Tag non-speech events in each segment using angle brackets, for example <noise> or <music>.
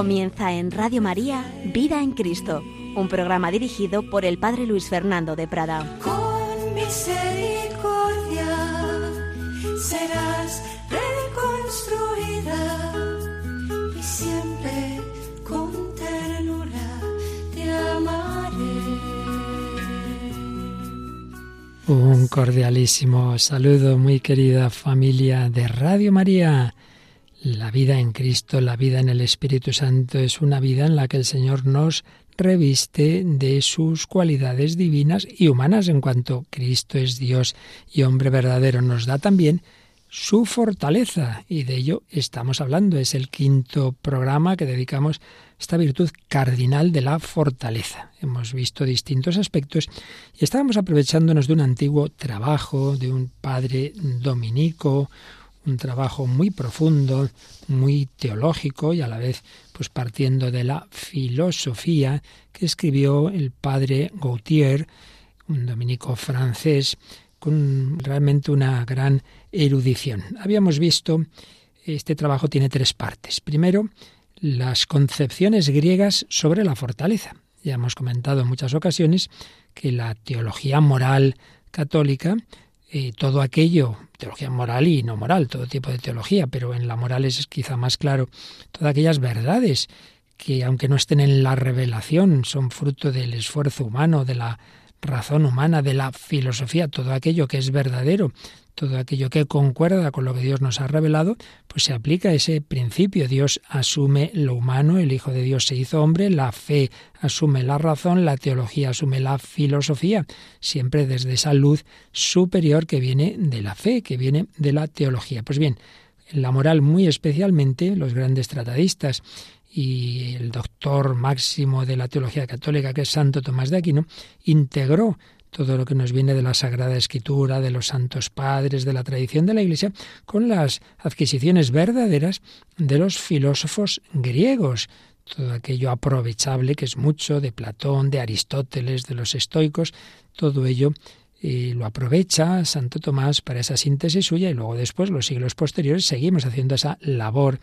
Comienza en Radio María Vida en Cristo, un programa dirigido por el Padre Luis Fernando de Prada. Con misericordia serás reconstruida y siempre con ternura te amaré. Un cordialísimo saludo, muy querida familia de Radio María. La vida en Cristo, la vida en el Espíritu Santo es una vida en la que el Señor nos reviste de sus cualidades divinas y humanas en cuanto Cristo es Dios y hombre verdadero. Nos da también su fortaleza y de ello estamos hablando. Es el quinto programa que dedicamos a esta virtud cardinal de la fortaleza. Hemos visto distintos aspectos y estábamos aprovechándonos de un antiguo trabajo de un padre dominico, un trabajo muy profundo, muy teológico y a la vez pues partiendo de la filosofía que escribió el padre Gautier, un dominico francés con realmente una gran erudición. Habíamos visto este trabajo tiene tres partes. Primero, las concepciones griegas sobre la fortaleza. Ya hemos comentado en muchas ocasiones que la teología moral católica eh, todo aquello, teología moral y no moral, todo tipo de teología, pero en la moral es quizá más claro, todas aquellas verdades que aunque no estén en la revelación, son fruto del esfuerzo humano, de la razón humana, de la filosofía, todo aquello que es verdadero, todo aquello que concuerda con lo que Dios nos ha revelado, pues se aplica ese principio. Dios asume lo humano, el Hijo de Dios se hizo hombre, la fe asume la razón, la teología asume la filosofía, siempre desde esa luz superior que viene de la fe, que viene de la teología. Pues bien, en la moral muy especialmente, los grandes tratadistas y el doctor máximo de la teología católica, que es Santo Tomás de Aquino, integró todo lo que nos viene de la Sagrada Escritura, de los santos padres, de la tradición de la Iglesia, con las adquisiciones verdaderas de los filósofos griegos, todo aquello aprovechable que es mucho de Platón, de Aristóteles, de los estoicos, todo ello y lo aprovecha Santo Tomás para esa síntesis suya y luego después, los siglos posteriores, seguimos haciendo esa labor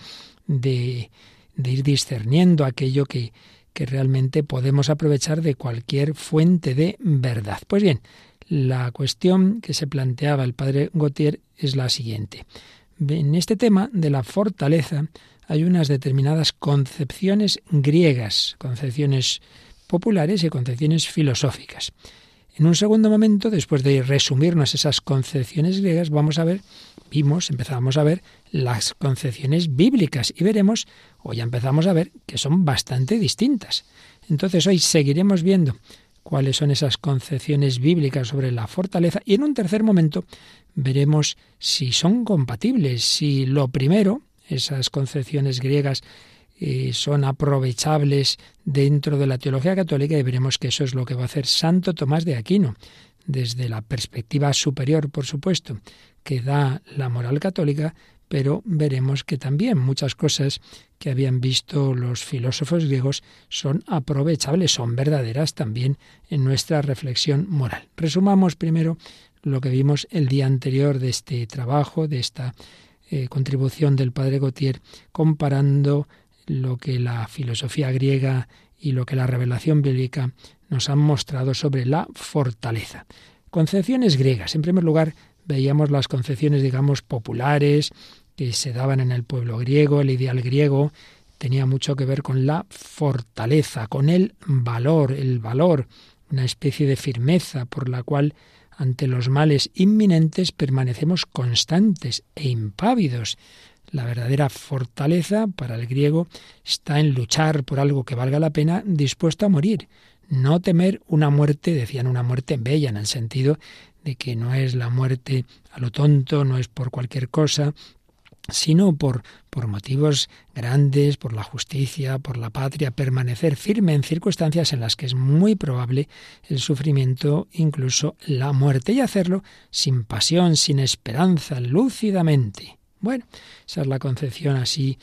de, de ir discerniendo aquello que, que realmente podemos aprovechar de cualquier fuente de verdad. Pues bien, la cuestión que se planteaba el padre Gautier es la siguiente. En este tema de la fortaleza hay unas determinadas concepciones griegas, concepciones populares y concepciones filosóficas. En un segundo momento, después de resumirnos esas concepciones griegas, vamos a ver, vimos, empezamos a ver las concepciones bíblicas y veremos, o ya empezamos a ver, que son bastante distintas. Entonces hoy seguiremos viendo cuáles son esas concepciones bíblicas sobre la fortaleza y en un tercer momento veremos si son compatibles, si lo primero, esas concepciones griegas eh, son aprovechables dentro de la teología católica y veremos que eso es lo que va a hacer Santo Tomás de Aquino, desde la perspectiva superior, por supuesto, que da la moral católica, pero veremos que también muchas cosas que habían visto los filósofos griegos son aprovechables, son verdaderas también en nuestra reflexión moral. Resumamos primero lo que vimos el día anterior de este trabajo, de esta eh, contribución del padre Gautier, comparando lo que la filosofía griega y lo que la revelación bíblica nos han mostrado sobre la fortaleza. Concepciones griegas. En primer lugar, veíamos las concepciones, digamos, populares que se daban en el pueblo griego, el ideal griego tenía mucho que ver con la fortaleza, con el valor, el valor, una especie de firmeza por la cual ante los males inminentes permanecemos constantes e impávidos. La verdadera fortaleza para el griego está en luchar por algo que valga la pena, dispuesto a morir. No temer una muerte, decían una muerte bella, en el sentido de que no es la muerte a lo tonto, no es por cualquier cosa, sino por, por motivos grandes, por la justicia, por la patria, permanecer firme en circunstancias en las que es muy probable el sufrimiento, incluso la muerte, y hacerlo sin pasión, sin esperanza, lúcidamente. Bueno, esa es la concepción así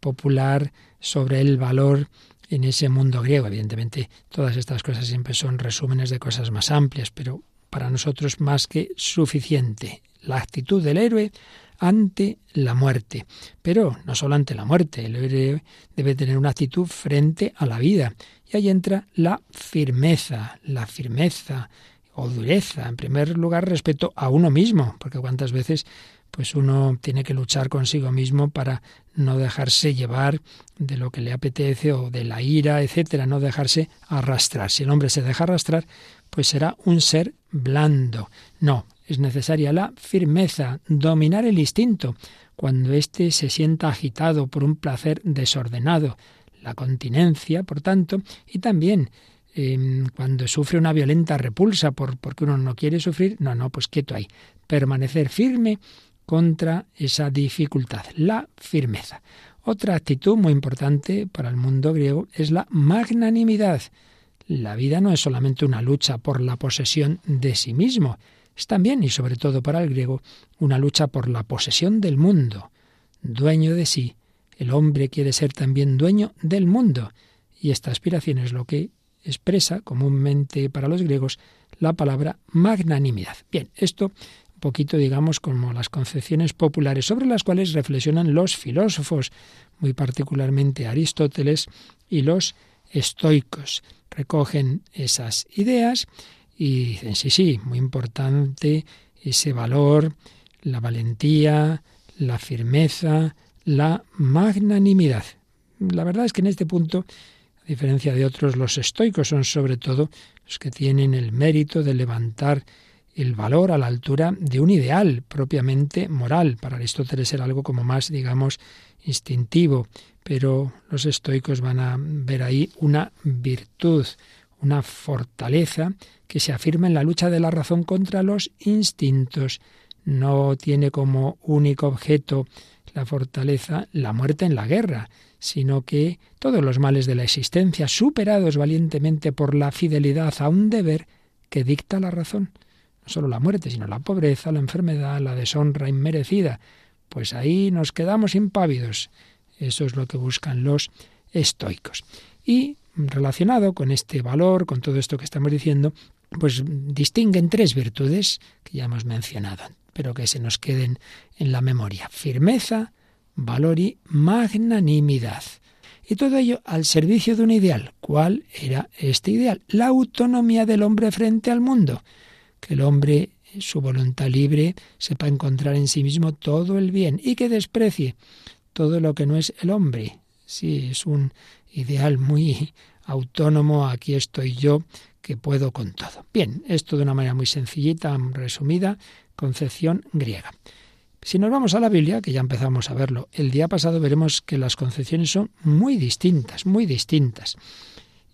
popular sobre el valor en ese mundo griego. Evidentemente, todas estas cosas siempre son resúmenes de cosas más amplias, pero para nosotros más que suficiente. La actitud del héroe ante la muerte. Pero no solo ante la muerte, el héroe debe tener una actitud frente a la vida. Y ahí entra la firmeza, la firmeza o dureza, en primer lugar respecto a uno mismo, porque cuántas veces pues uno tiene que luchar consigo mismo para no dejarse llevar de lo que le apetece o de la ira, etcétera, no dejarse arrastrar. Si el hombre se deja arrastrar, pues será un ser blando. No, es necesaria la firmeza, dominar el instinto, cuando éste se sienta agitado por un placer desordenado, la continencia, por tanto, y también em, cuando sufre una violenta repulsa por, porque uno no quiere sufrir, no, no, pues quieto ahí, permanecer firme contra esa dificultad, la firmeza. Otra actitud muy importante para el mundo griego es la magnanimidad. La vida no es solamente una lucha por la posesión de sí mismo, es también, y sobre todo para el griego, una lucha por la posesión del mundo. Dueño de sí, el hombre quiere ser también dueño del mundo, y esta aspiración es lo que expresa comúnmente para los griegos la palabra magnanimidad. Bien, esto poquito, digamos, como las concepciones populares sobre las cuales reflexionan los filósofos, muy particularmente Aristóteles y los estoicos. Recogen esas ideas y dicen, sí, sí, muy importante ese valor, la valentía, la firmeza, la magnanimidad. La verdad es que en este punto, a diferencia de otros, los estoicos son sobre todo los que tienen el mérito de levantar el valor a la altura de un ideal propiamente moral. Para Aristóteles era algo como más, digamos, instintivo, pero los estoicos van a ver ahí una virtud, una fortaleza que se afirma en la lucha de la razón contra los instintos. No tiene como único objeto la fortaleza la muerte en la guerra, sino que todos los males de la existencia, superados valientemente por la fidelidad a un deber que dicta la razón solo la muerte, sino la pobreza, la enfermedad, la deshonra inmerecida. Pues ahí nos quedamos impávidos. Eso es lo que buscan los estoicos. Y relacionado con este valor, con todo esto que estamos diciendo, pues distinguen tres virtudes que ya hemos mencionado, pero que se nos queden en la memoria. Firmeza, valor y magnanimidad. Y todo ello al servicio de un ideal. ¿Cuál era este ideal? La autonomía del hombre frente al mundo que el hombre, su voluntad libre, sepa encontrar en sí mismo todo el bien y que desprecie todo lo que no es el hombre. Sí, es un ideal muy autónomo, aquí estoy yo, que puedo con todo. Bien, esto de una manera muy sencillita, resumida, concepción griega. Si nos vamos a la Biblia, que ya empezamos a verlo, el día pasado veremos que las concepciones son muy distintas, muy distintas.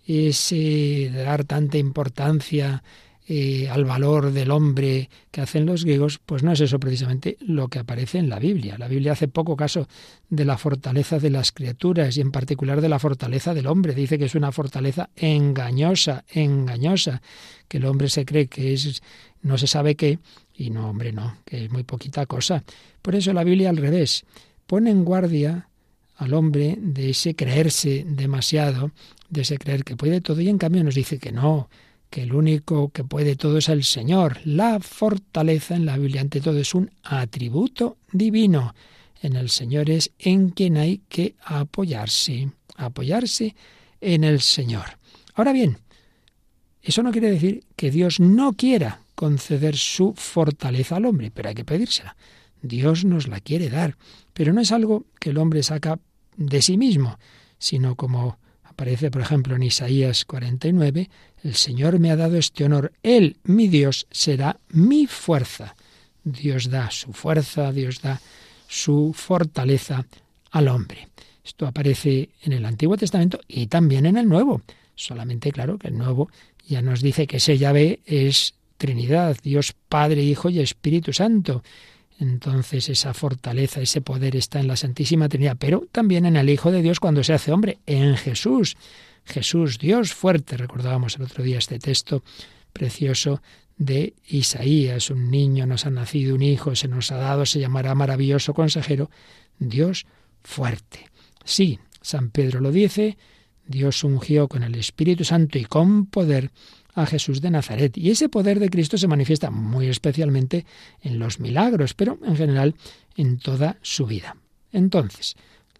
Ese dar tanta importancia eh, al valor del hombre que hacen los griegos, pues no es eso precisamente lo que aparece en la Biblia. La Biblia hace poco caso de la fortaleza de las criaturas y en particular de la fortaleza del hombre. Dice que es una fortaleza engañosa, engañosa, que el hombre se cree que es no se sabe qué y no, hombre, no, que es muy poquita cosa. Por eso la Biblia al revés pone en guardia al hombre de ese creerse demasiado, de ese creer que puede todo y en cambio nos dice que no, que el único que puede todo es el Señor. La fortaleza en la Biblia ante todo es un atributo divino. En el Señor es en quien hay que apoyarse, apoyarse en el Señor. Ahora bien, eso no quiere decir que Dios no quiera conceder su fortaleza al hombre, pero hay que pedírsela. Dios nos la quiere dar, pero no es algo que el hombre saca de sí mismo, sino como aparece, por ejemplo, en Isaías 49, el Señor me ha dado este honor. Él, mi Dios, será mi fuerza. Dios da su fuerza, Dios da su fortaleza al hombre. Esto aparece en el Antiguo Testamento y también en el Nuevo. Solamente, claro, que el Nuevo ya nos dice que ese llave es Trinidad, Dios Padre, Hijo y Espíritu Santo. Entonces esa fortaleza, ese poder está en la Santísima Trinidad, pero también en el Hijo de Dios cuando se hace hombre, en Jesús. Jesús, Dios fuerte. Recordábamos el otro día este texto precioso de Isaías. Un niño nos ha nacido, un hijo se nos ha dado, se llamará maravilloso consejero, Dios fuerte. Sí, San Pedro lo dice, Dios ungió con el Espíritu Santo y con poder a Jesús de Nazaret. Y ese poder de Cristo se manifiesta muy especialmente en los milagros, pero en general en toda su vida. Entonces,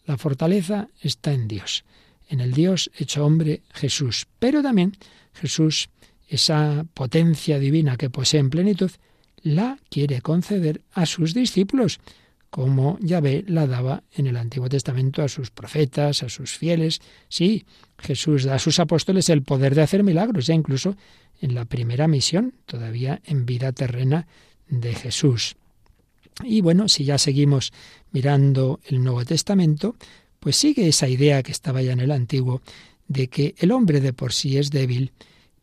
la fortaleza está en Dios, en el Dios hecho hombre Jesús. Pero también Jesús, esa potencia divina que posee en plenitud, la quiere conceder a sus discípulos, como Yahvé la daba en el Antiguo Testamento a sus profetas, a sus fieles. Sí, Jesús da a sus apóstoles el poder de hacer milagros, ya incluso en la primera misión, todavía en vida terrena de Jesús. Y bueno, si ya seguimos mirando el Nuevo Testamento, pues sigue esa idea que estaba ya en el Antiguo, de que el hombre de por sí es débil,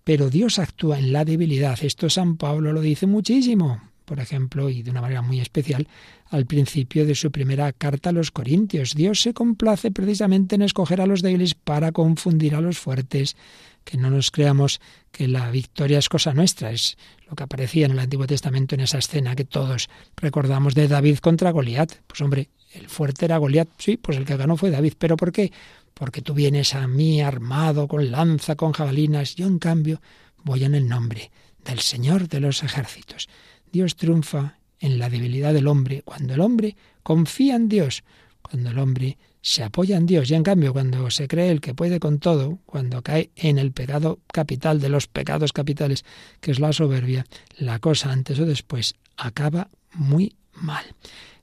pero Dios actúa en la debilidad. Esto San Pablo lo dice muchísimo, por ejemplo, y de una manera muy especial, al principio de su primera carta a los Corintios. Dios se complace precisamente en escoger a los débiles para confundir a los fuertes, que no nos creamos que la victoria es cosa nuestra, es lo que aparecía en el Antiguo Testamento en esa escena que todos recordamos de David contra Goliat. Pues hombre, el fuerte era Goliat, sí, pues el que ganó fue David, pero ¿por qué? Porque tú vienes a mí armado con lanza, con jabalinas, yo en cambio voy en el nombre del Señor de los ejércitos. Dios triunfa en la debilidad del hombre, cuando el hombre confía en Dios, cuando el hombre se apoya en Dios y en cambio cuando se cree el que puede con todo, cuando cae en el pecado capital de los pecados capitales, que es la soberbia, la cosa antes o después acaba muy mal.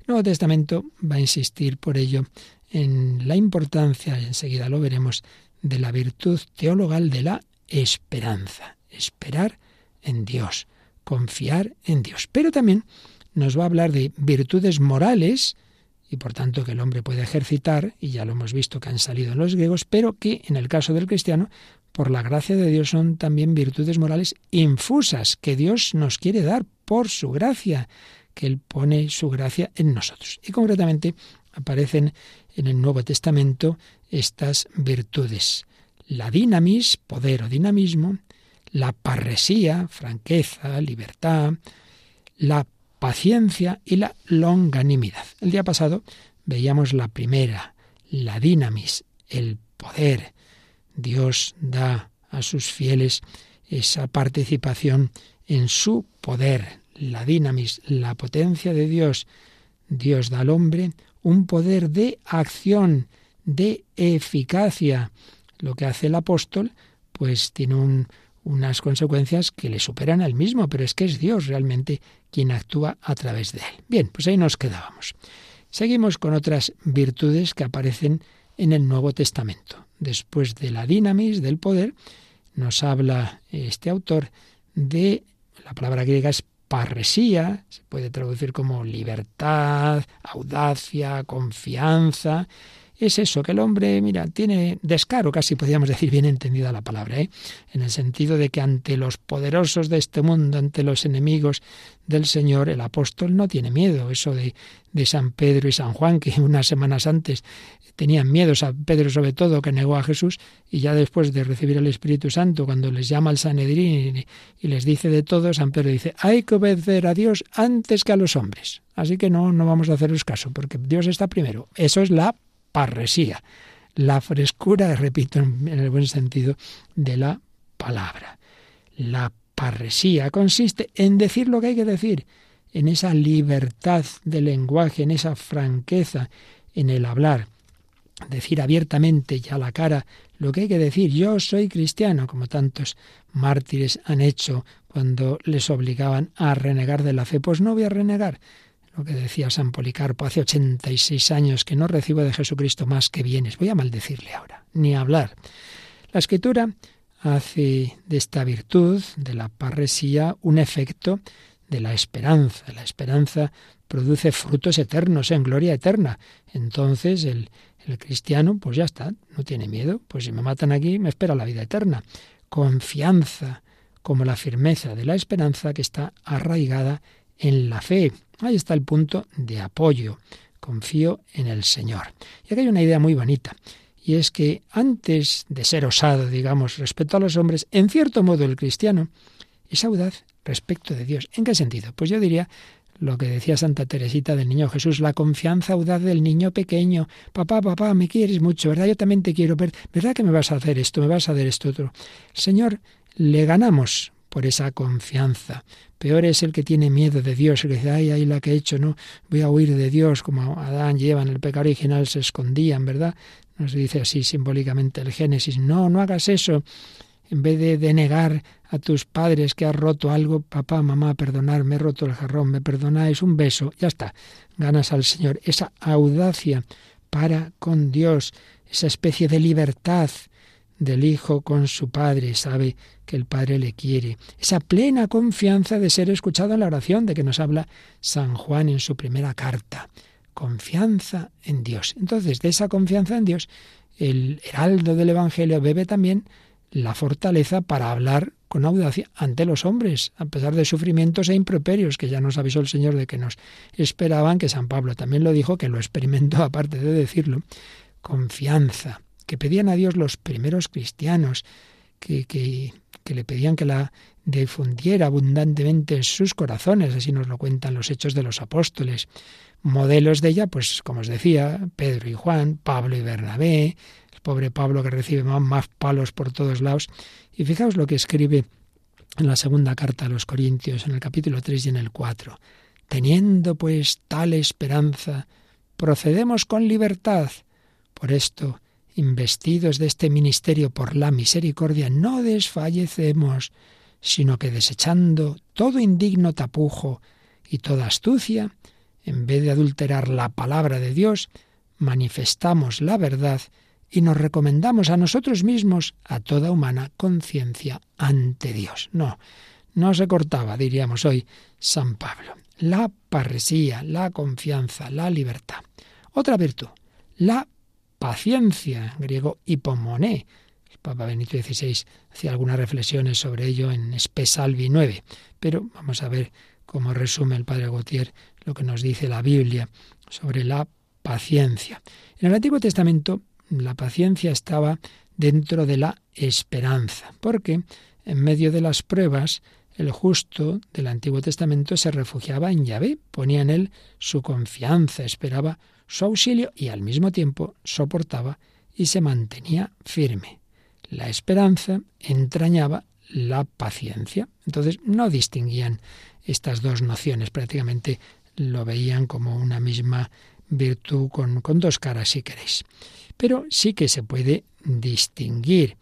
Nuevo Testamento va a insistir por ello en la importancia, y enseguida lo veremos, de la virtud teologal de la esperanza. Esperar en Dios, confiar en Dios. Pero también nos va a hablar de virtudes morales, y por tanto que el hombre puede ejercitar, y ya lo hemos visto que han salido los griegos, pero que en el caso del cristiano, por la gracia de Dios son también virtudes morales infusas que Dios nos quiere dar por su gracia, que Él pone su gracia en nosotros. Y concretamente aparecen en el Nuevo Testamento estas virtudes. La dinamis, poder o dinamismo, la parresía, franqueza, libertad, la paciencia y la longanimidad. El día pasado veíamos la primera, la dinamis, el poder. Dios da a sus fieles esa participación en su poder, la dinamis, la potencia de Dios. Dios da al hombre un poder de acción, de eficacia. Lo que hace el apóstol, pues tiene un, unas consecuencias que le superan al mismo, pero es que es Dios realmente quien actúa a través de él. Bien, pues ahí nos quedábamos. Seguimos con otras virtudes que aparecen en el Nuevo Testamento. Después de la dinamis, del poder, nos habla este autor de, la palabra griega es parresía, se puede traducir como libertad, audacia, confianza, es eso, que el hombre, mira, tiene descaro, casi podríamos decir bien entendida la palabra, ¿eh? en el sentido de que ante los poderosos de este mundo, ante los enemigos del Señor, el apóstol no tiene miedo. Eso de, de San Pedro y San Juan, que unas semanas antes tenían miedo, San Pedro sobre todo, que negó a Jesús, y ya después de recibir el Espíritu Santo, cuando les llama al Sanedrín y, les dice de todo, San Pedro dice, hay que obedecer a Dios antes que a los hombres. Así que no, no vamos a haceros caso, porque Dios está primero. Eso es la parresía, la frescura, <laughs> repito, en el buen sentido de la palabra. La parresía consiste en decir lo que hay que decir, en esa libertad de lenguaje, en esa franqueza en el hablar, decir abiertamente y a la cara lo que hay que decir. Yo soy cristiano, como tantos mártires han hecho cuando les obligaban a renegar de la fe. Pues no voy a renegar, lo que decía San Policarpo hace 86 años, que no recibo de Jesucristo más que bienes. Voy a maldecirle ahora, ni hablar. La escritura hace de esta virtud, de la parresía, un efecto de la esperanza. La esperanza produce frutos eternos en gloria eterna. Entonces el, el cristiano, pues ya está, no tiene miedo, pues si me matan aquí me espera la vida eterna. Confianza, como la firmeza de la esperanza que está arraigada en la fe. Ahí está el punto de apoyo. Confío en el Señor. Y aquí hay una idea muy bonita. Y es que antes de ser osado, digamos, respecto a los hombres, en cierto modo el cristiano es audaz respecto de Dios. ¿En qué sentido? Pues yo diría lo que decía Santa Teresita del Niño Jesús, la confianza audaz del niño pequeño. Papá, papá, me quieres mucho, ¿verdad? Yo también te quiero ver. ¿Verdad que me vas a hacer esto? ¿Me vas a hacer esto otro? Señor le ganamos por esa confianza. Peor es el que tiene miedo de Dios, el que dice, ay, ay, la que he hecho, no, voy a huir de Dios, como Adán lleva en el pecado original, se escondían, ¿verdad? Nos dice así simbólicamente el Génesis, no, no hagas eso. En vez de denegar a tus padres que has roto algo, papá, mamá, perdonar, me he roto el jarrón, me perdonáis, un beso, ya está, ganas al Señor. Esa audacia para con Dios, esa especie de libertad del Hijo con su Padre, sabe que el Padre le quiere, esa plena confianza de ser escuchado en la oración de que nos habla San Juan en su primera carta, confianza en Dios. Entonces, de esa confianza en Dios, el heraldo del Evangelio bebe también la fortaleza para hablar con audacia ante los hombres, a pesar de sufrimientos e improperios, que ya nos avisó el Señor de que nos esperaban, que San Pablo también lo dijo, que lo experimentó <laughs> aparte de decirlo, confianza, que pedían a Dios los primeros cristianos, que, que, que le pedían que la difundiera abundantemente en sus corazones, así nos lo cuentan los hechos de los apóstoles. Modelos de ella, pues como os decía, Pedro y Juan, Pablo y Bernabé, pobre Pablo que recibe más palos por todos lados. Y fijaos lo que escribe en la segunda carta a los Corintios, en el capítulo 3 y en el 4. Teniendo pues tal esperanza, procedemos con libertad. Por esto, investidos de este ministerio por la misericordia, no desfallecemos, sino que desechando todo indigno tapujo y toda astucia, en vez de adulterar la palabra de Dios, manifestamos la verdad y nos recomendamos a nosotros mismos a toda humana conciencia ante Dios. No, no se cortaba, diríamos hoy, San Pablo. La parresía, la confianza, la libertad. Otra virtud, la paciencia, en griego hipomoné. El Papa Benito XVI hacía algunas reflexiones sobre ello en Espesalvi 9, pero vamos a ver cómo resume el Padre Gautier lo que nos dice la Biblia sobre la paciencia. En el Antiguo Testamento la paciencia estaba dentro de la esperanza, porque en medio de las pruebas el justo del Antiguo Testamento se refugiaba en Yahvé, ponía en él su confianza, esperaba su auxilio y al mismo tiempo soportaba y se mantenía firme. La esperanza entrañaba la paciencia. Entonces no distinguían estas dos nociones, prácticamente lo veían como una misma virtud con, con dos caras, si queréis. Pero sí que se puede distinguir,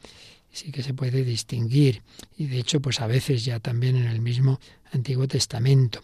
sí que se puede distinguir. Y de hecho, pues a veces ya también en el mismo Antiguo Testamento.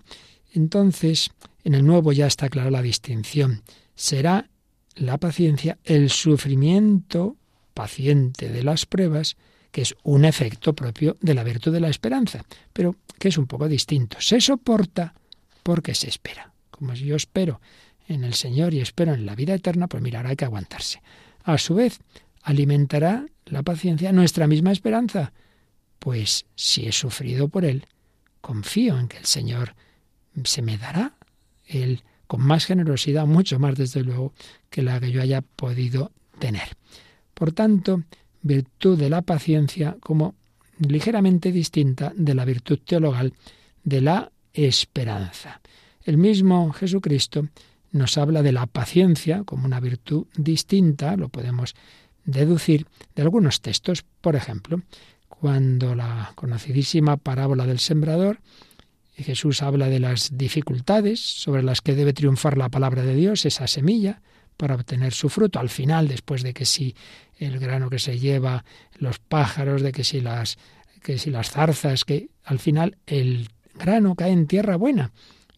Entonces, en el Nuevo ya está clara la distinción será la paciencia el sufrimiento paciente de las pruebas, que es un efecto propio de la virtud de la esperanza, pero que es un poco distinto. Se soporta porque se espera. Como si yo espero en el Señor y espero en la vida eterna, pues mirar, hay que aguantarse. A su vez, alimentará la paciencia nuestra misma esperanza. Pues si he sufrido por Él, confío en que el Señor se me dará. Él con más generosidad, mucho más desde luego, que la que yo haya podido tener. Por tanto, virtud de la paciencia como ligeramente distinta de la virtud teologal de la esperanza. El mismo Jesucristo nos habla de la paciencia como una virtud distinta, lo podemos deducir de algunos textos. Por ejemplo, cuando la conocidísima parábola del sembrador Jesús habla de las dificultades sobre las que debe triunfar la palabra de Dios, esa semilla, para obtener su fruto. Al final, después de que si el grano que se lleva, los pájaros, de que si las, que si las zarzas, que al final el grano cae en tierra buena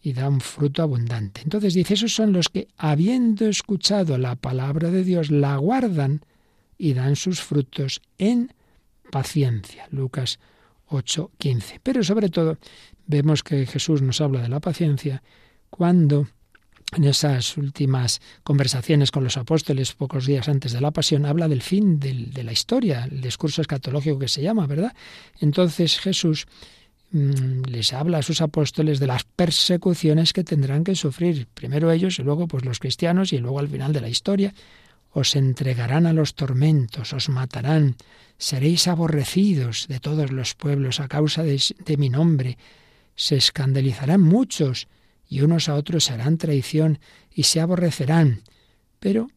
y da un fruto abundante. Entonces dice, esos son los que, habiendo escuchado la palabra de Dios, la guardan y dan sus frutos en paciencia. Lucas 8:15. Pero sobre todo vemos que Jesús nos habla de la paciencia cuando en esas últimas conversaciones con los apóstoles pocos días antes de la pasión habla del fin de la historia, el discurso escatológico que se llama, ¿verdad? Entonces Jesús les habla a sus apóstoles de las persecuciones que tendrán que sufrir, primero ellos y luego pues los cristianos y luego al final de la historia os entregarán a los tormentos, os matarán, seréis aborrecidos de todos los pueblos a causa de, de mi nombre, se escandalizarán muchos y unos a otros harán traición y se aborrecerán. Pero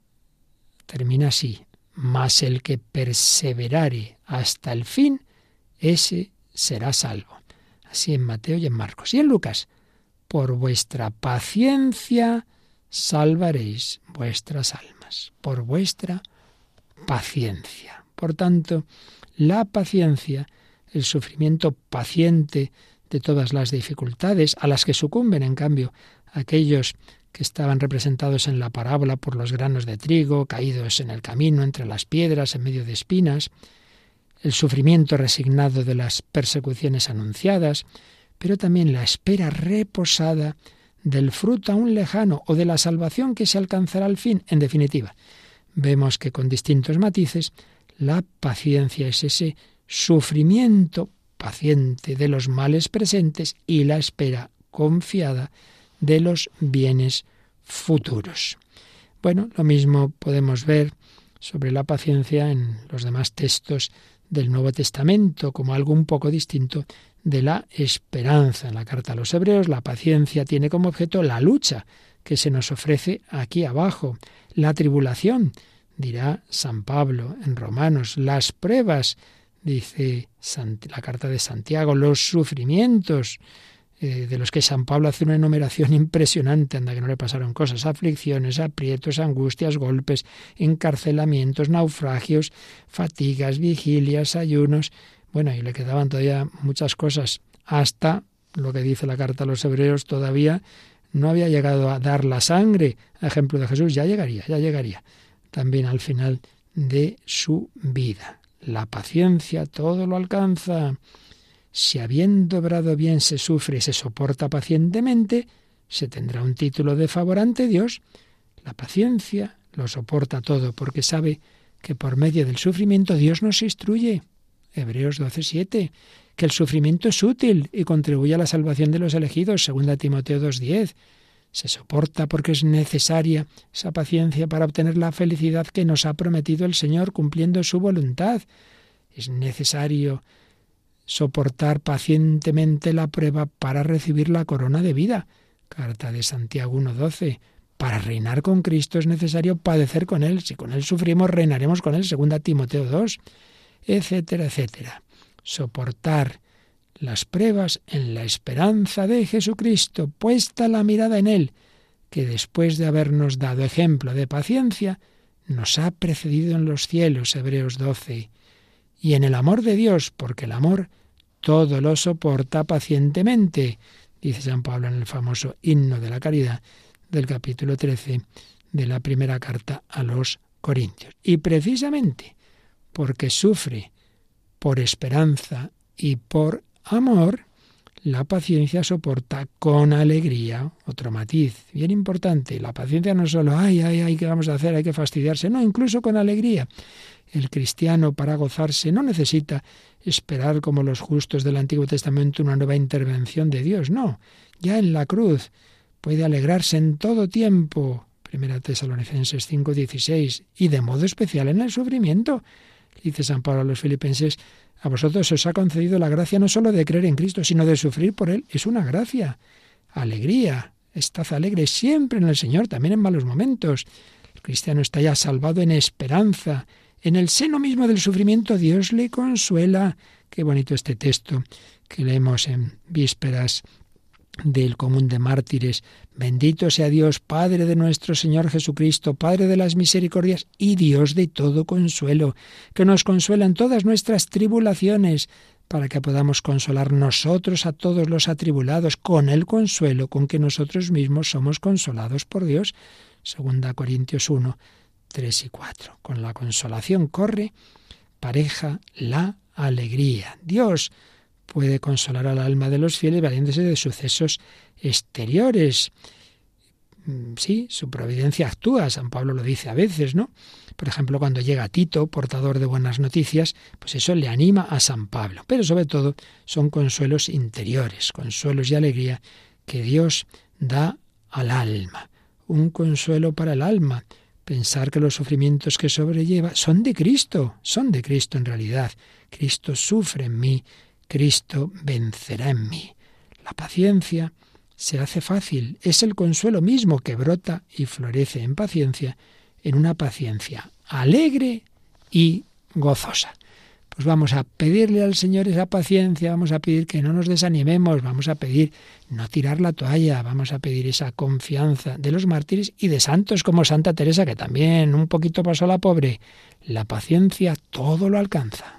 termina así, mas el que perseverare hasta el fin, ese será salvo. Así en Mateo y en Marcos. Y en Lucas, por vuestra paciencia salvaréis vuestras almas. Por vuestra paciencia. Por tanto, la paciencia, el sufrimiento paciente de todas las dificultades, a las que sucumben, en cambio, aquellos que estaban representados en la parábola por los granos de trigo, caídos en el camino, entre las piedras, en medio de espinas, el sufrimiento resignado de las persecuciones anunciadas, pero también la espera reposada del fruto aún lejano o de la salvación que se alcanzará al fin. En definitiva, vemos que con distintos matices la paciencia es ese sufrimiento paciente de los males presentes y la espera confiada de los bienes futuros. Bueno, lo mismo podemos ver sobre la paciencia en los demás textos del Nuevo Testamento como algo un poco distinto de la esperanza. En la carta a los Hebreos, la paciencia tiene como objeto la lucha que se nos ofrece aquí abajo, la tribulación, dirá San Pablo en Romanos, las pruebas, dice la carta de Santiago, los sufrimientos, eh, de los que San Pablo hace una enumeración <laughs> impresionante, anda que no le pasaron cosas, aflicciones, aprietos, angustias, golpes, encarcelamientos, naufragios, fatigas, vigilias, ayunos, bueno, y le quedaban todavía muchas cosas, hasta lo que dice la carta a los hebreos, todavía no había llegado a dar la sangre, a ejemplo de Jesús, ya llegaría, ya llegaría, también al final de su vida. La paciencia todo lo alcanza. Si habiendo obrado bien se sufre y se soporta pacientemente, se tendrá un título de favor ante Dios. La paciencia lo soporta todo porque sabe que por medio del sufrimiento Dios nos instruye. Hebreos 12:7, que el sufrimiento es útil y contribuye a la salvación de los elegidos, 2 Timoteo 2:10. Se soporta porque es necesaria esa paciencia para obtener la felicidad que nos ha prometido el Señor cumpliendo su voluntad. Es necesario soportar pacientemente la prueba para recibir la corona de vida. Carta de Santiago 1.12. Para reinar con Cristo es necesario padecer con Él. Si con Él sufrimos, reinaremos con Él. Segunda Timoteo 2. Etcétera, etcétera. Soportar las pruebas en la esperanza de Jesucristo, puesta la mirada en Él, que después de habernos dado ejemplo de paciencia, nos ha precedido en los cielos. Hebreos 12 y en el amor de Dios, porque el amor todo lo soporta pacientemente, dice San Pablo en el famoso himno de la caridad del capítulo 13 de la primera carta a los Corintios. Y precisamente porque sufre por esperanza y por amor, la paciencia soporta con alegría. Otro matiz bien importante. La paciencia no solo, ay, ay, ay, ¿qué vamos a hacer? Hay que fastidiarse. No, incluso con alegría. El cristiano para gozarse no necesita esperar como los justos del Antiguo Testamento una nueva intervención de Dios, no. Ya en la cruz puede alegrarse en todo tiempo. Primera Tesalonicenses 5:16 y de modo especial en el sufrimiento. Dice San Pablo a los filipenses, a vosotros os ha concedido la gracia no solo de creer en Cristo, sino de sufrir por Él. Es una gracia. Alegría. Estad alegre siempre en el Señor, también en malos momentos. El cristiano está ya salvado en esperanza, en el seno mismo del sufrimiento Dios le consuela. Qué bonito este texto que leemos en vísperas del común de mártires. Bendito sea Dios, Padre de nuestro Señor Jesucristo, Padre de las misericordias y Dios de todo consuelo, que nos consuela en todas nuestras tribulaciones, para que podamos consolar nosotros a todos los atribulados con el consuelo con que nosotros mismos somos consolados por Dios. Segunda Corintios 1, 3 y 4. Con la consolación corre pareja la alegría. Dios puede consolar al alma de los fieles valiéndose de sucesos exteriores. Mm, sí, su providencia actúa, San Pablo lo dice a veces, ¿no? Por ejemplo, cuando llega Tito, portador de buenas noticias, pues eso le anima a San Pablo. Pero sobre todo son consuelos interiores, consuelos y alegría que Dios da al alma. Un consuelo para el alma, pensar que los sufrimientos que sobrelleva son de Cristo, son de Cristo en realidad. Cristo sufre en mí, Cristo vencerá en mí. La paciencia se hace fácil, es el consuelo mismo que brota y florece en paciencia, en una paciencia alegre y gozosa. pues vamos a pedirle al Señor esa paciencia, vamos a pedir que no nos desanimemos, vamos a pedir no tirar la toalla, vamos a pedir esa confianza de los mártires y de santos como Santa Teresa, que también un poquito pasó la pobre. La paciencia todo lo alcanza.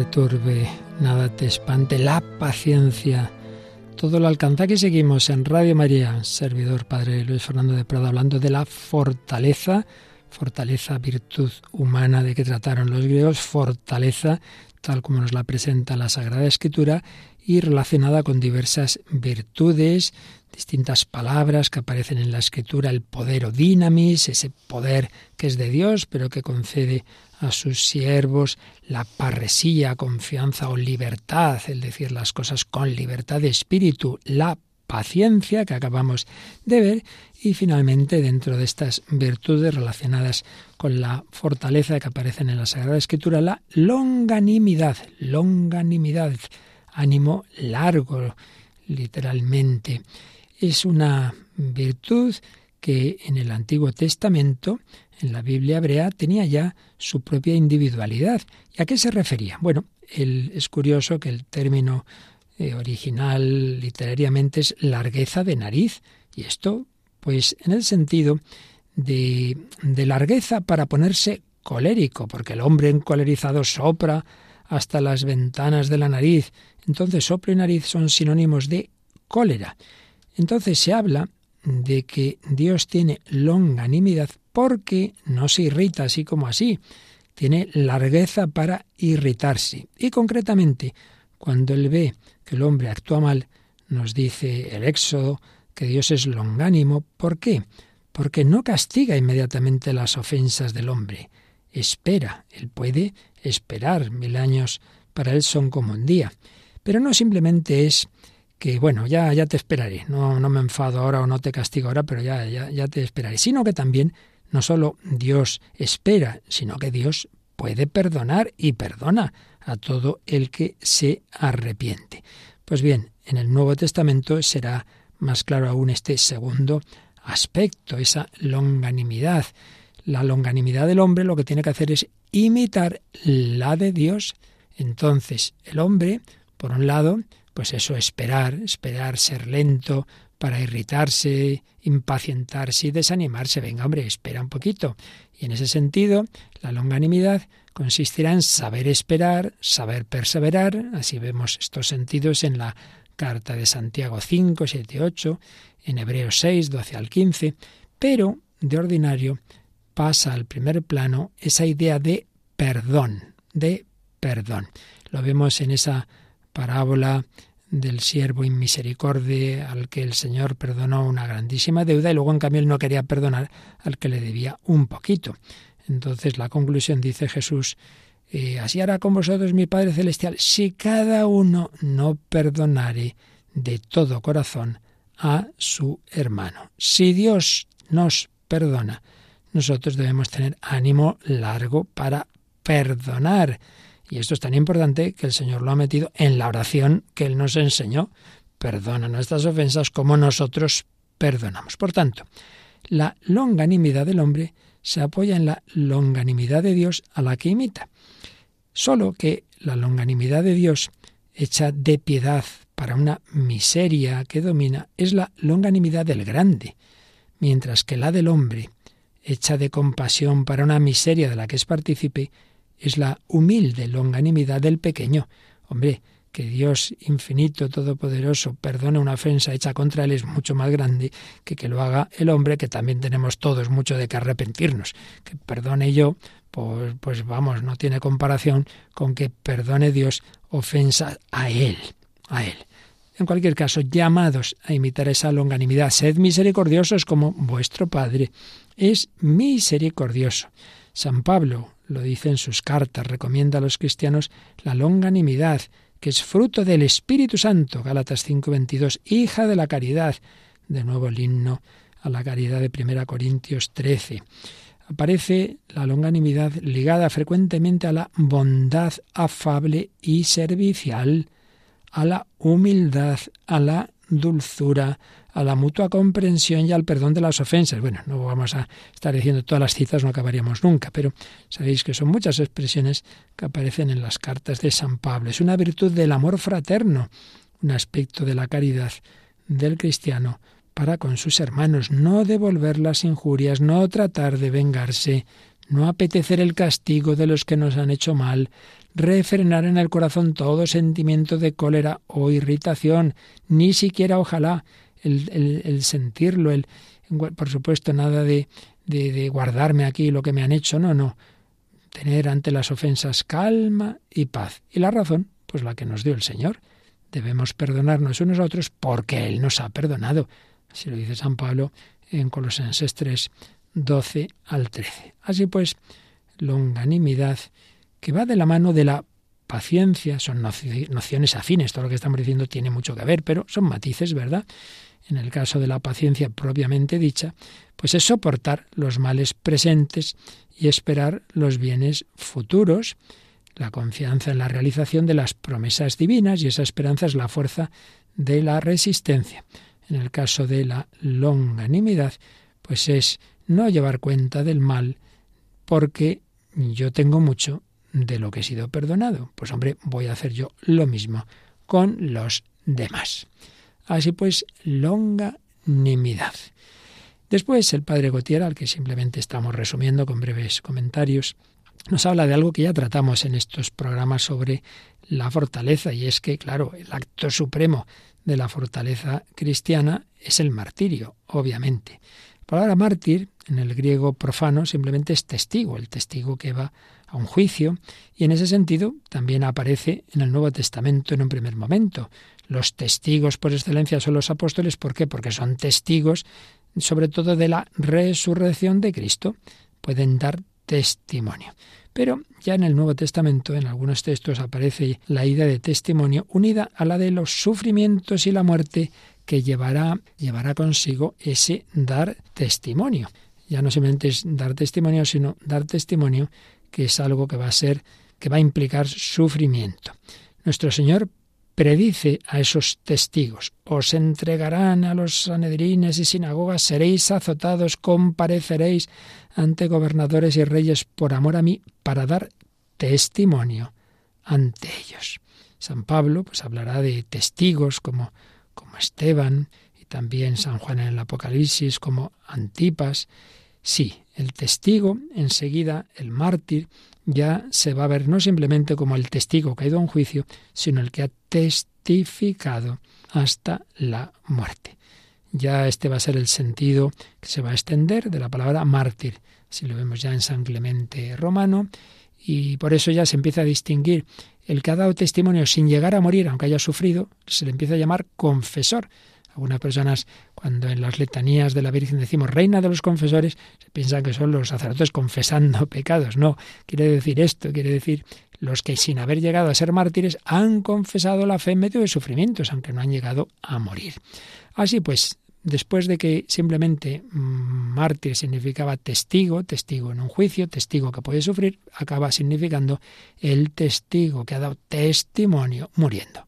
Turbe, nada te espante, la paciencia. Todo lo alcanza. Aquí seguimos en Radio María, servidor Padre Luis Fernando de Prado, hablando de la fortaleza, fortaleza, virtud humana de que trataron los griegos, fortaleza, tal como nos la presenta la Sagrada Escritura, y relacionada con diversas virtudes, distintas palabras que aparecen en la Escritura, el poder o dinamis, ese poder que es de Dios, pero que concede a sus siervos la parresía, confianza o libertad, el decir las cosas con libertad de espíritu, la paciencia que acabamos de ver y finalmente dentro de estas virtudes relacionadas con la fortaleza que aparecen en la Sagrada Escritura, la longanimidad, longanimidad, ánimo largo, literalmente. Es una virtud que en el Antiguo Testamento en la Biblia hebrea tenía ya su propia individualidad. ¿Y a qué se refería? Bueno, es curioso que el término eh, original literariamente es largueza de nariz. Y esto, pues, en el sentido de, de largueza para ponerse colérico, porque el hombre encolerizado sopra hasta las ventanas de la nariz. Entonces, soplo y nariz son sinónimos de cólera. Entonces se habla de que Dios tiene longanimidad porque no se irrita así como así, tiene largueza para irritarse. Y concretamente, cuando él ve que el hombre actúa mal, nos dice el Éxodo que Dios es longánimo. ¿Por qué? Porque no castiga inmediatamente las ofensas del hombre. Espera, él puede esperar. Mil años para él son como un día. Pero no simplemente es que, bueno, ya, ya te esperaré, no, no me enfado ahora o no te castigo ahora, pero ya, ya, ya te esperaré, sino que también no solo Dios espera, sino que Dios puede perdonar y perdona a todo el que se arrepiente. Pues bien, en el Nuevo Testamento será más claro aún este segundo aspecto, esa longanimidad. La longanimidad del hombre lo que tiene que hacer es imitar la de Dios. Entonces, el hombre, por un lado, pues eso, esperar, esperar, ser lento para irritarse, impacientarse y desanimarse. Venga, hombre, espera un poquito. Y en ese sentido, la longanimidad consistirá en saber esperar, saber perseverar. Así vemos estos sentidos en la carta de Santiago 5, 7, 8, en Hebreos 6, 12 al 15. Pero, de ordinario, pasa al primer plano esa idea de perdón, de perdón. Lo vemos en esa parábola del siervo inmisericordia al que el Señor perdonó una grandísima deuda y luego en cambio él no quería perdonar al que le debía un poquito. Entonces la conclusión dice Jesús, eh, así hará con vosotros mi Padre Celestial, si cada uno no perdonare de todo corazón a su hermano. Si Dios nos perdona, nosotros debemos tener ánimo largo para perdonar. Y esto es tan importante que el Señor lo ha metido en la oración que Él nos enseñó. Perdona nuestras ofensas como nosotros perdonamos. Por tanto, la longanimidad del hombre se apoya en la longanimidad de Dios a la que imita. Solo que la longanimidad de Dios, hecha de piedad para una miseria que domina, es la longanimidad del grande, mientras que la del hombre, hecha de compasión para una miseria de la que es partícipe, es la humilde longanimidad del pequeño. Hombre, que Dios infinito, todopoderoso, perdone una ofensa hecha contra Él es mucho más grande que que lo haga el hombre, que también tenemos todos mucho de que arrepentirnos. Que perdone yo, pues, pues vamos, no tiene comparación con que perdone Dios ofensa a Él, a Él. En cualquier caso, llamados a imitar esa longanimidad, sed misericordiosos como vuestro Padre es misericordioso. San Pablo lo dice en sus cartas, recomienda a los cristianos la longanimidad, que es fruto del Espíritu Santo, Gálatas 5:22, hija de la caridad, de nuevo el himno a la caridad de 1 Corintios 13. Aparece la longanimidad ligada frecuentemente a la bondad afable y servicial, a la humildad, a la dulzura, a la mutua comprensión y al perdón de las ofensas. Bueno, no vamos a estar diciendo todas las citas, no acabaríamos nunca, pero sabéis que son muchas expresiones que aparecen en las cartas de San Pablo. Es una virtud del amor fraterno, un aspecto de la caridad del cristiano para con sus hermanos, no devolver las injurias, no tratar de vengarse, no apetecer el castigo de los que nos han hecho mal, refrenar en el corazón todo sentimiento de cólera o irritación, ni siquiera ojalá el, sentirlo, el, por supuesto nada de, de, de guardarme aquí lo que me han hecho, no, no, tener ante las ofensas calma y paz. Y la razón, pues la que nos dio el Señor. Debemos perdonarnos unos a otros porque Él nos ha perdonado. Así lo dice San Pablo en Colosenses 3, 12 al 13. Así pues, longanimidad que va de la mano de la paciencia, son nociones afines, todo lo que estamos diciendo tiene mucho que ver, pero son matices, ¿verdad? En el caso de la paciencia propiamente dicha, pues es soportar los males presentes y esperar los bienes futuros, la confianza en la realización de las promesas divinas y esa esperanza es la fuerza de la resistencia. En el caso de la longanimidad, pues es no llevar cuenta del mal porque yo tengo mucho de lo que he sido perdonado. Pues hombre, voy a hacer yo lo mismo con los demás. Así pues, longanimidad. Después, el padre Gautier, al que simplemente estamos resumiendo con breves comentarios, nos habla de algo que ya tratamos en estos programas sobre la fortaleza, y es que, claro, el acto supremo de la fortaleza cristiana es el martirio, obviamente. La palabra mártir, en el griego profano, simplemente es testigo, el testigo que va a un juicio, y en ese sentido también aparece en el Nuevo Testamento en un primer momento. Los testigos por excelencia son los apóstoles, ¿por qué? Porque son testigos sobre todo de la resurrección de Cristo, pueden dar testimonio. Pero ya en el Nuevo Testamento, en algunos textos, aparece la idea de testimonio unida a la de los sufrimientos y la muerte que llevará, llevará consigo ese dar testimonio. Ya no simplemente es dar testimonio, sino dar testimonio que es algo que va a ser, que va a implicar sufrimiento. Nuestro Señor predice a esos testigos, os entregarán a los sanedrines y sinagogas, seréis azotados, compareceréis ante gobernadores y reyes por amor a mí, para dar testimonio ante ellos. San Pablo pues hablará de testigos como, como Esteban y también San Juan en el Apocalipsis como Antipas. Sí, el testigo, enseguida el mártir, ya se va a ver no simplemente como el testigo que ha ido a un juicio, sino el que ha testificado hasta la muerte. Ya este va a ser el sentido que se va a extender de la palabra mártir. Si lo vemos ya en San Clemente Romano, y por eso ya se empieza a distinguir el que ha dado testimonio sin llegar a morir, aunque haya sufrido, se le empieza a llamar confesor. Algunas personas, cuando en las letanías de la Virgen decimos reina de los confesores, se piensan que son los sacerdotes confesando <laughs> pecados. No, quiere decir esto, quiere decir los que sin haber llegado a ser mártires han confesado la fe en medio de sufrimientos, aunque no han llegado a morir. Así pues, después de que simplemente mm, mártir significaba testigo, testigo en un juicio, testigo que puede sufrir, acaba significando el testigo que ha dado testimonio muriendo.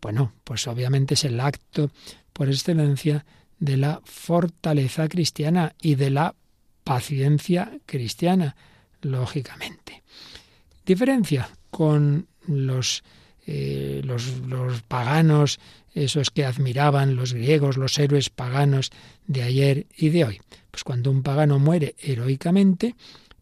Bueno, pues obviamente es el acto por excelencia de la fortaleza cristiana y de la paciencia cristiana, lógicamente. Diferencia con los, eh, los, los paganos, esos que admiraban los griegos, los héroes paganos de ayer y de hoy. Pues cuando un pagano muere heroicamente,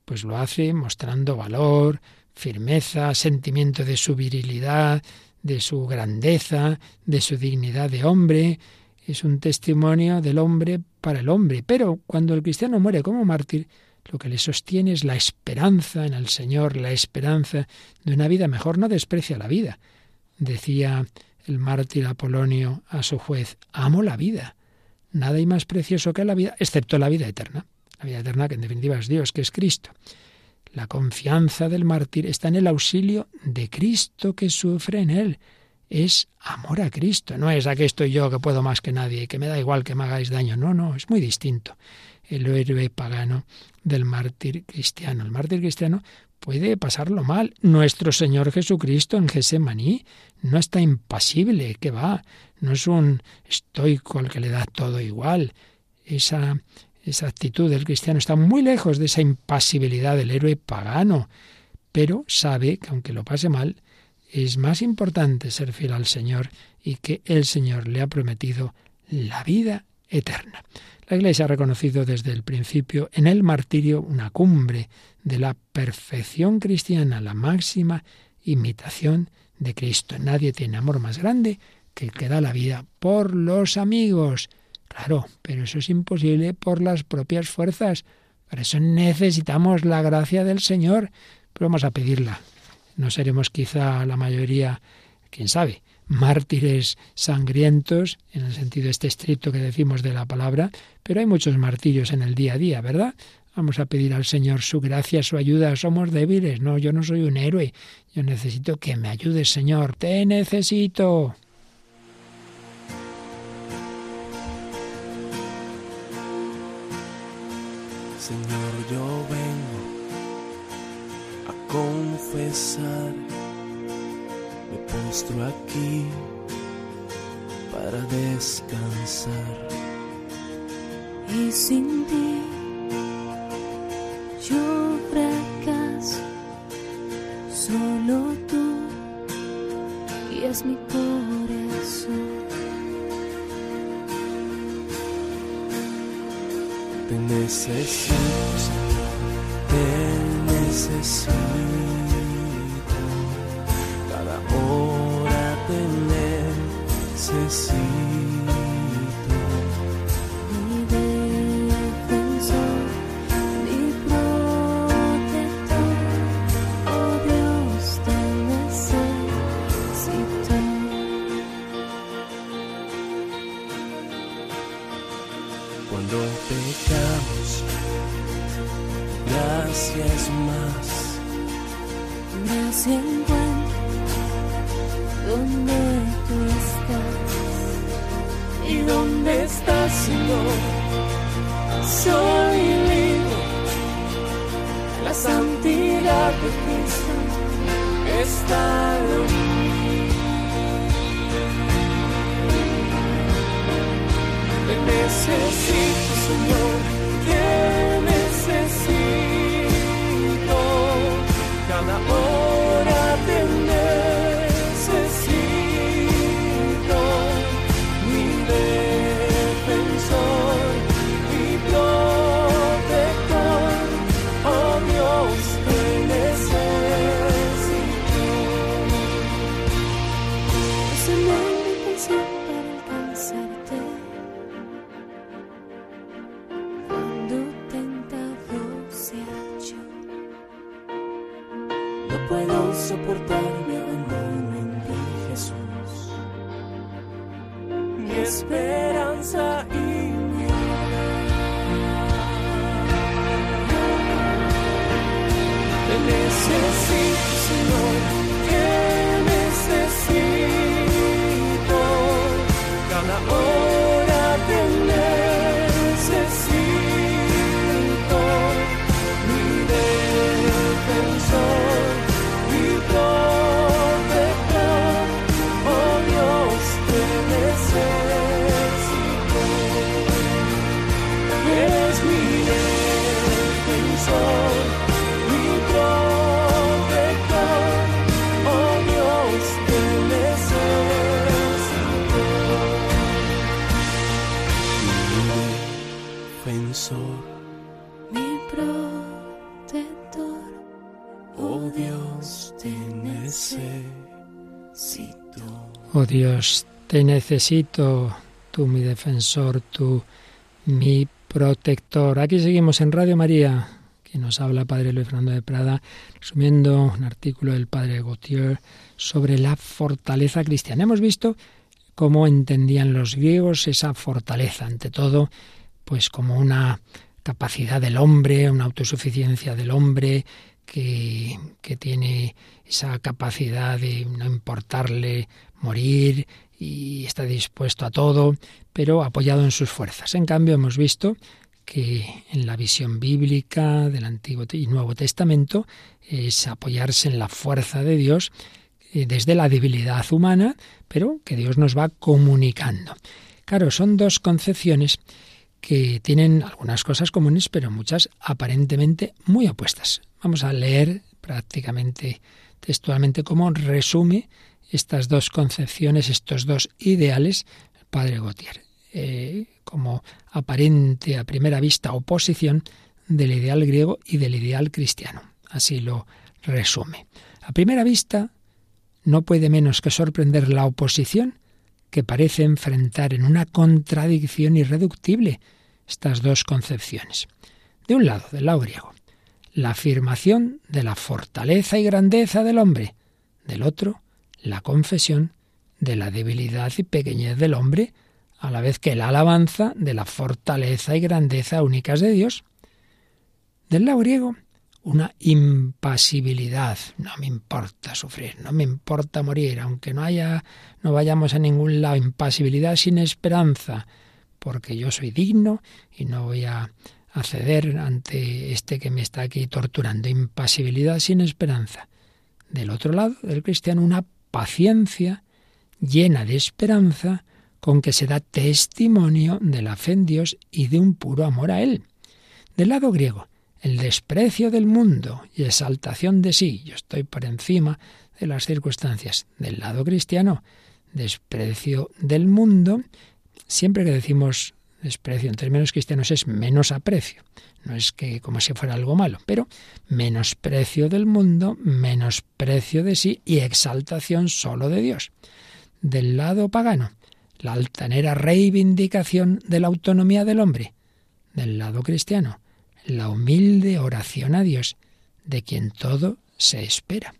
pues lo hace mostrando valor, firmeza, sentimiento de su virilidad, de su grandeza, de su dignidad de hombre, es un testimonio del hombre para el hombre. Pero cuando el cristiano muere como mártir, lo que le sostiene es la esperanza en el Señor, la esperanza de una vida mejor. No desprecia la vida. Decía el mártir Apolonio a su juez, amo la vida. Nada hay más precioso que la vida, excepto la vida eterna. La vida eterna, que en definitiva es Dios, que es Cristo. La confianza del mártir está en el auxilio de Cristo que sufre en él es amor a Cristo. No es aquí estoy yo que puedo más que nadie, que me da igual que me hagáis daño. No, no, es muy distinto. El héroe pagano del mártir cristiano. El mártir cristiano puede pasarlo mal. Nuestro Señor Jesucristo en Gesemaní no está impasible, que va. No es un estoico al que le da todo igual. Esa, esa actitud del cristiano está muy lejos de esa impasibilidad del héroe pagano, pero sabe que aunque lo pase mal, es más importante ser fiel al Señor y que el Señor le ha prometido la vida eterna. La Iglesia ha reconocido desde el principio en el martirio una cumbre de la perfección cristiana, la máxima imitación de Cristo. Nadie tiene amor más grande que el que da la vida por los amigos. Claro, pero eso es imposible por las propias fuerzas. Por eso necesitamos la gracia del Señor. Pero vamos a pedirla no seremos quizá la mayoría, quién sabe, mártires sangrientos, en el sentido este estricto que decimos de la palabra, pero hay muchos martirios en el día a día, ¿verdad? Vamos a pedir al Señor su gracia, su ayuda. Somos débiles, no, yo no soy un héroe. Yo necesito que me ayudes, Señor. Te necesito. Señor, yo confesar, me postro aquí para descansar. Y sin ti yo fracaso, solo tú y es mi corazón. Te necesito, necesito. Dios, te necesito, tú mi defensor, tú mi protector. Aquí seguimos en Radio María, que nos habla Padre Luis Fernando de Prada, resumiendo un artículo del Padre Gautier sobre la fortaleza cristiana. Hemos visto cómo entendían los griegos esa fortaleza, ante todo, pues como una capacidad del hombre, una autosuficiencia del hombre, que, tiene esa capacidad de no importarle morir y está dispuesto a todo, pero apoyado en sus fuerzas. En cambio, hemos visto que en la visión bíblica del Antiguo y Nuevo Testamento es apoyarse en la fuerza de Dios eh, desde la debilidad humana, pero que Dios nos va comunicando. Claro, son dos concepciones que tienen algunas cosas comunes, pero muchas aparentemente muy opuestas. Vamos a leer prácticamente textualmente cómo resume estas dos concepciones, estos dos ideales, el padre Gautier, eh, como aparente a primera vista oposición del ideal griego y del ideal cristiano. Así lo resume. A primera vista, no puede menos que sorprender la oposición que parece enfrentar en una contradicción irreductible estas dos concepciones. De un lado, del lado griego, la afirmación de la fortaleza y grandeza del hombre, del otro, la confesión de la debilidad y pequeñez del hombre, a la vez que la alabanza de la fortaleza y grandeza únicas de Dios. Del lado griego, una impasibilidad. No me importa sufrir, no me importa morir, aunque no haya, no vayamos a ningún lado. Impasibilidad sin esperanza, porque yo soy digno y no voy a, a ceder ante este que me está aquí torturando. Impasibilidad sin esperanza. Del otro lado, del cristiano, una paciencia llena de esperanza con que se da testimonio de la fe en Dios y de un puro amor a Él. Del lado griego, el desprecio del mundo y exaltación de sí. Yo estoy por encima de las circunstancias. Del lado cristiano, desprecio del mundo. Siempre que decimos desprecio en términos cristianos es menos aprecio. No es que como si fuera algo malo, pero menosprecio del mundo, menosprecio de sí y exaltación solo de Dios. Del lado pagano, la altanera reivindicación de la autonomía del hombre. Del lado cristiano, la humilde oración a Dios, de quien todo se espera.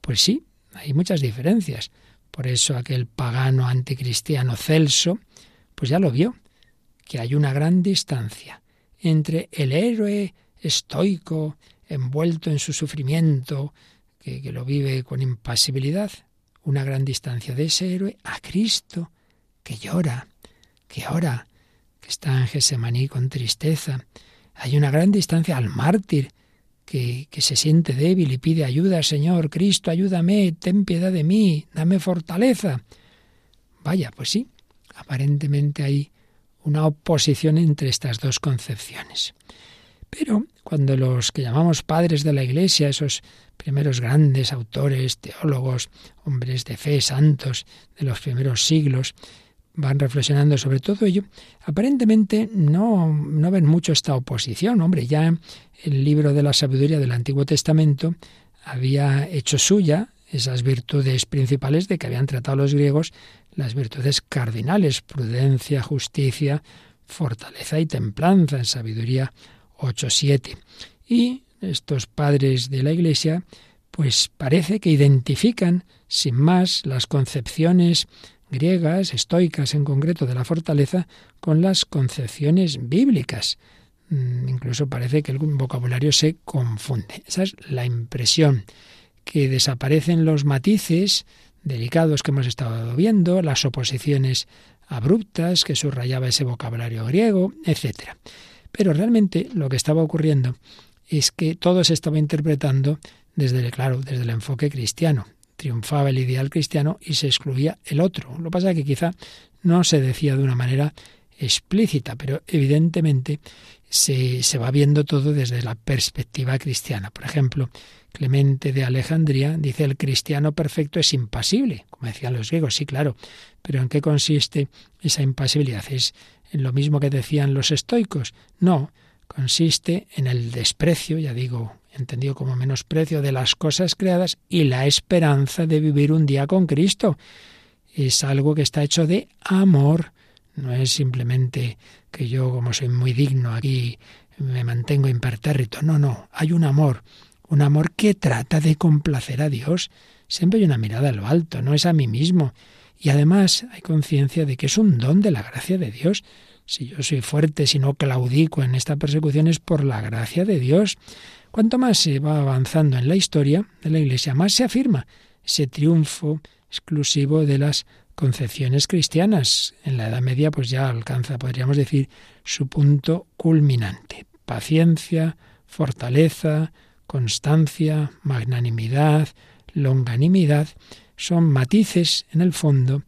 Pues sí, hay muchas diferencias. Por eso aquel pagano anticristiano Celso, pues ya lo vio, que hay una gran distancia entre el héroe estoico, envuelto en su sufrimiento, que, que lo vive con impasibilidad, una gran distancia de ese héroe a Cristo, que llora, que ora, que está en Gesemaní con tristeza. Hay una gran distancia al mártir, que, que, se siente débil y pide ayuda, Señor, Cristo, ayúdame, ten piedad de mí, dame fortaleza. Vaya, pues sí, aparentemente hay una oposición entre estas dos concepciones. Pero cuando los que llamamos padres de la Iglesia, esos primeros grandes autores, teólogos, hombres de fe, santos de los primeros siglos, van reflexionando sobre todo ello, aparentemente no, no ven mucho esta oposición. Hombre, ya el libro de la sabiduría del Antiguo Testamento había hecho suya esas virtudes principales de que habían tratado los griegos, las virtudes cardinales, prudencia, justicia, fortaleza y templanza, en sabiduría 8.7. Y estos padres de la Iglesia, pues parece que identifican sin más las concepciones griegas, estoicas en concreto, de la fortaleza, con las concepciones bíblicas. Mm, incluso parece que el vocabulario se confunde. Esa es la impresión, que desaparecen los matices delicados que hemos estado viendo, las oposiciones abruptas que subrayaba ese vocabulario griego, etc. Pero realmente lo que estaba ocurriendo es que todo se estaba interpretando desde, claro, desde el enfoque cristiano triunfaba el ideal cristiano y se excluía el otro. Lo que pasa es que quizá no se decía de una manera explícita, pero evidentemente se, se, va viendo todo desde la perspectiva cristiana. Por ejemplo, Clemente de Alejandría dice el cristiano perfecto es impasible, como decían los griegos, sí, claro, pero ¿en qué consiste esa impasibilidad? ¿Es lo mismo que decían los estoicos? No, consiste en el desprecio, ya digo, entendido como menosprecio de las cosas creadas y la esperanza de vivir un día con Cristo. Es algo que está hecho de amor, no es simplemente que yo, como soy muy digno aquí, me mantengo impertérrito. No, no, hay un amor, un amor que trata de complacer a Dios. Siempre hay una mirada a lo alto, no es a mí mismo. Y además hay conciencia de que es un don de la gracia de Dios. Si yo soy fuerte, si no claudico en esta persecución, es por la gracia de Dios. Cuanto más se va avanzando en la historia de la Iglesia, más se afirma ese triunfo exclusivo de las concepciones cristianas. En la Edad Media, pues ya alcanza, podríamos decir, su punto culminante. Paciencia, fortaleza, constancia, magnanimidad, longanimidad, son matices, en el fondo,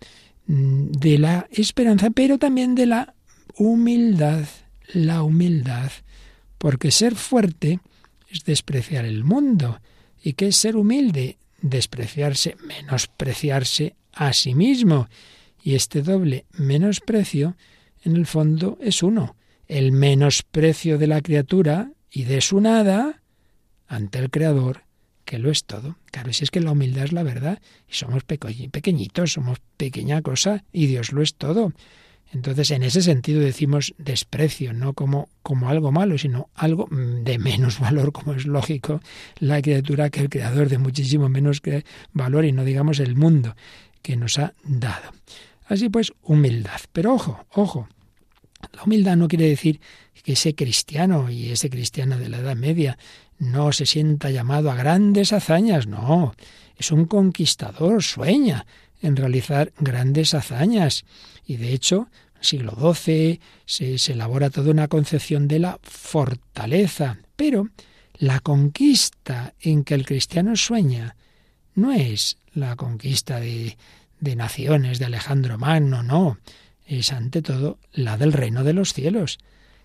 mm, de la esperanza, pero también de la humildad, la humildad, porque ser fuerte es despreciar el mundo. ¿Y qué es ser humilde? Despreciarse, menospreciarse a sí mismo. Y este doble menosprecio, en el fondo, es uno. El menosprecio de la criatura y de su nada ante el Creador, que lo es todo. Claro, si es que la humildad es la verdad, y somos pequeñitos, somos pequeña cosa, y Dios lo es todo. Entonces, en ese sentido decimos desprecio, no como, como algo malo, sino algo de menos <laughs> valor, como es lógico, la criatura que el creador de muchísimo menos valor y no digamos el mundo que nos ha dado. Así pues, humildad. Pero ojo, ojo, la humildad no quiere decir que ese cristiano y ese cristiano de la Edad Media no se sienta llamado a grandes hazañas, no, es un conquistador, sueña en realizar grandes hazañas y de hecho, siglo XII se, se elabora toda una concepción de la fortaleza. Pero la conquista en que el cristiano sueña no es la conquista de, de naciones, de Alejandro Magno, no. Es ante todo la del reino de los cielos.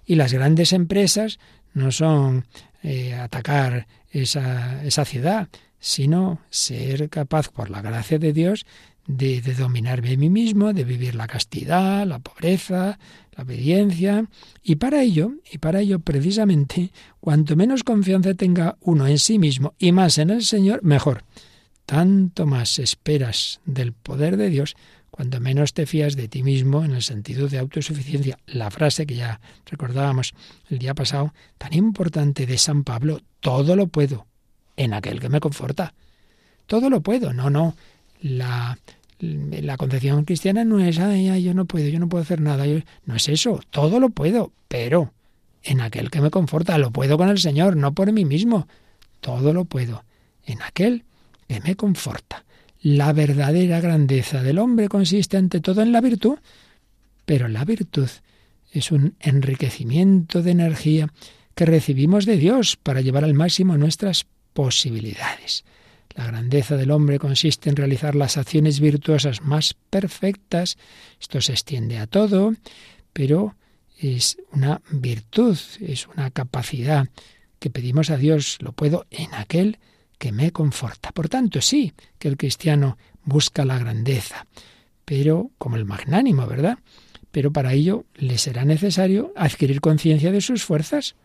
Y las grandes empresas no son eh, atacar esa, esa ciudad, sino ser capaz, por la gracia de Dios, de, dominarme a mí mismo, de vivir la castidad, la pobreza, la obediencia, y para ello, y para ello precisamente, cuanto menos confianza tenga uno en sí mismo y más en el Señor, mejor. Tanto más esperas del poder de Dios, cuanto menos te fías de ti mismo en el sentido de autosuficiencia. La frase que ya recordábamos el día pasado, tan importante de San Pablo, todo lo puedo en aquel que me conforta. Todo lo puedo, no, no. La, la concepción cristiana no es, ay, ay, yo no puedo, yo no puedo hacer nada. no es eso, todo lo puedo, pero en aquel que me conforta, lo puedo con el Señor, no por mí mismo. Todo lo puedo en aquel que me conforta. La verdadera grandeza del hombre consiste ante todo en la virtud, pero la virtud es un enriquecimiento de energía que recibimos de Dios para llevar al máximo nuestras posibilidades. La grandeza del hombre consiste en realizar las acciones virtuosas más perfectas. Esto se extiende a todo, pero es una virtud, es una capacidad que pedimos a Dios. Lo puedo en aquel que me conforta. Por tanto, sí que el cristiano busca la grandeza, pero como el magnánimo, ¿verdad? Pero para ello le será necesario adquirir conciencia de sus fuerzas.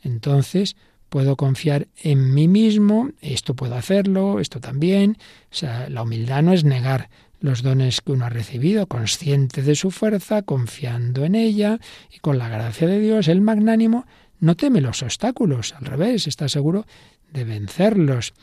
Entonces, puedo confiar en mí mismo, esto puedo hacerlo, esto también. O sea, la humildad no es negar los dones que uno ha recibido, consciente de su fuerza, confiando en ella y con la gracia de Dios, el magnánimo no teme los obstáculos, al revés, está seguro de vencerlos.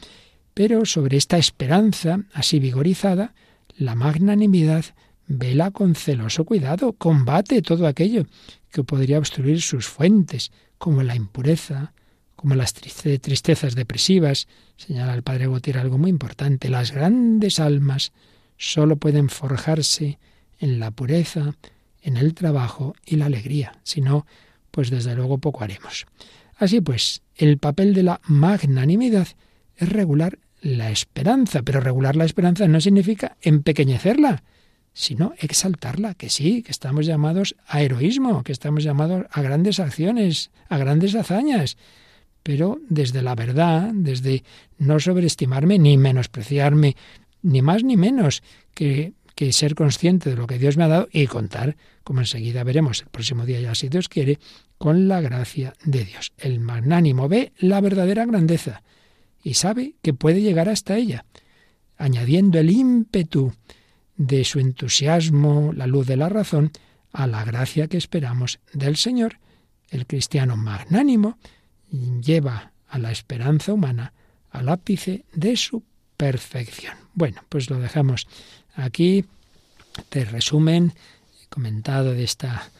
Pero sobre esta esperanza, así vigorizada, la magnanimidad vela con celoso cuidado, combate todo aquello que podría obstruir sus fuentes, como la impureza, como las tristezas depresivas, señala el padre Gautier algo muy importante, las grandes almas sólo pueden forjarse en la pureza, en el trabajo y la alegría, si no, pues desde luego poco haremos. Así pues, el papel de la magnanimidad es regular la esperanza, pero regular la esperanza no significa empequeñecerla, sino exaltarla, que sí, que estamos llamados a heroísmo, que estamos llamados a grandes acciones, a grandes hazañas, pero desde la verdad, desde no sobreestimarme ni menospreciarme, ni más ni menos que, que ser consciente de lo que Dios me ha dado y contar, como enseguida veremos el próximo día ya si Dios quiere, con la gracia de Dios. El magnánimo ve la verdadera grandeza y sabe que puede llegar hasta ella, añadiendo el ímpetu de su entusiasmo, la luz de la razón, a la gracia que esperamos del Señor. El cristiano magnánimo lleva a la esperanza humana al ápice de su perfección. Bueno, pues lo dejamos aquí. Te resumen comentado de esta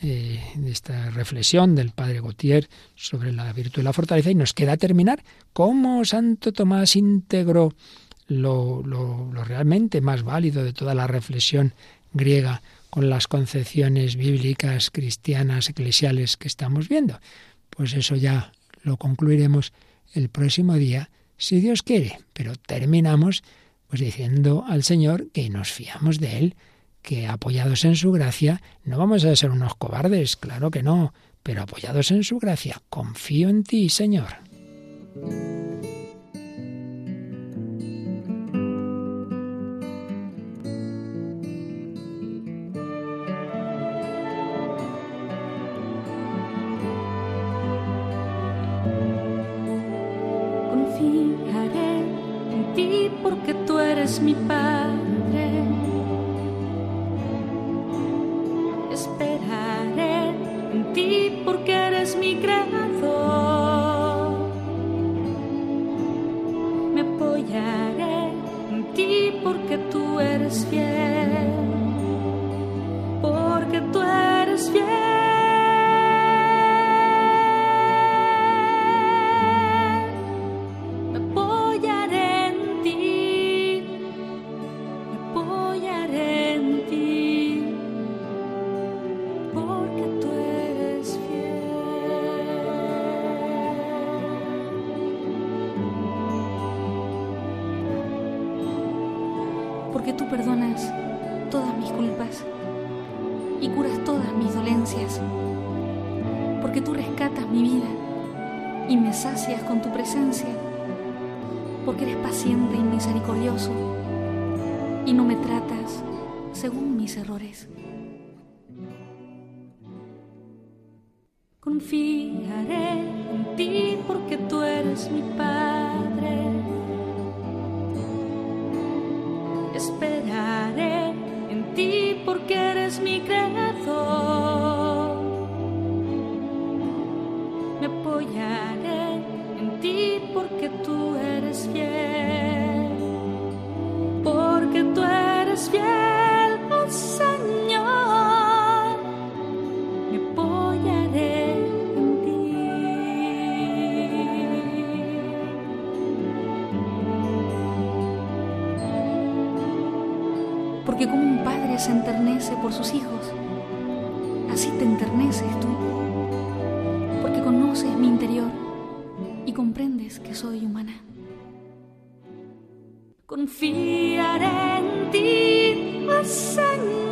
eh, de esta reflexión del padre Gautier sobre la virtud y la fortaleza y nos queda terminar cómo Santo Tomás integró lo, lo, lo realmente más válido de toda la reflexión griega con las concepciones bíblicas, cristianas, eclesiales que estamos viendo. Pues eso ya lo concluiremos el próximo día, si Dios quiere. Pero terminamos pues diciendo al Señor que nos fiamos de Él, que apoyados en su gracia no vamos a ser unos cobardes, claro que no, pero apoyados en su gracia, confío en ti, Señor. Eres mi Padre. Porque como un padre se enternece por sus hijos, así te enterneces tú. Porque conoces mi interior y comprendes que soy humana. Confiaré en ti, oh Señor,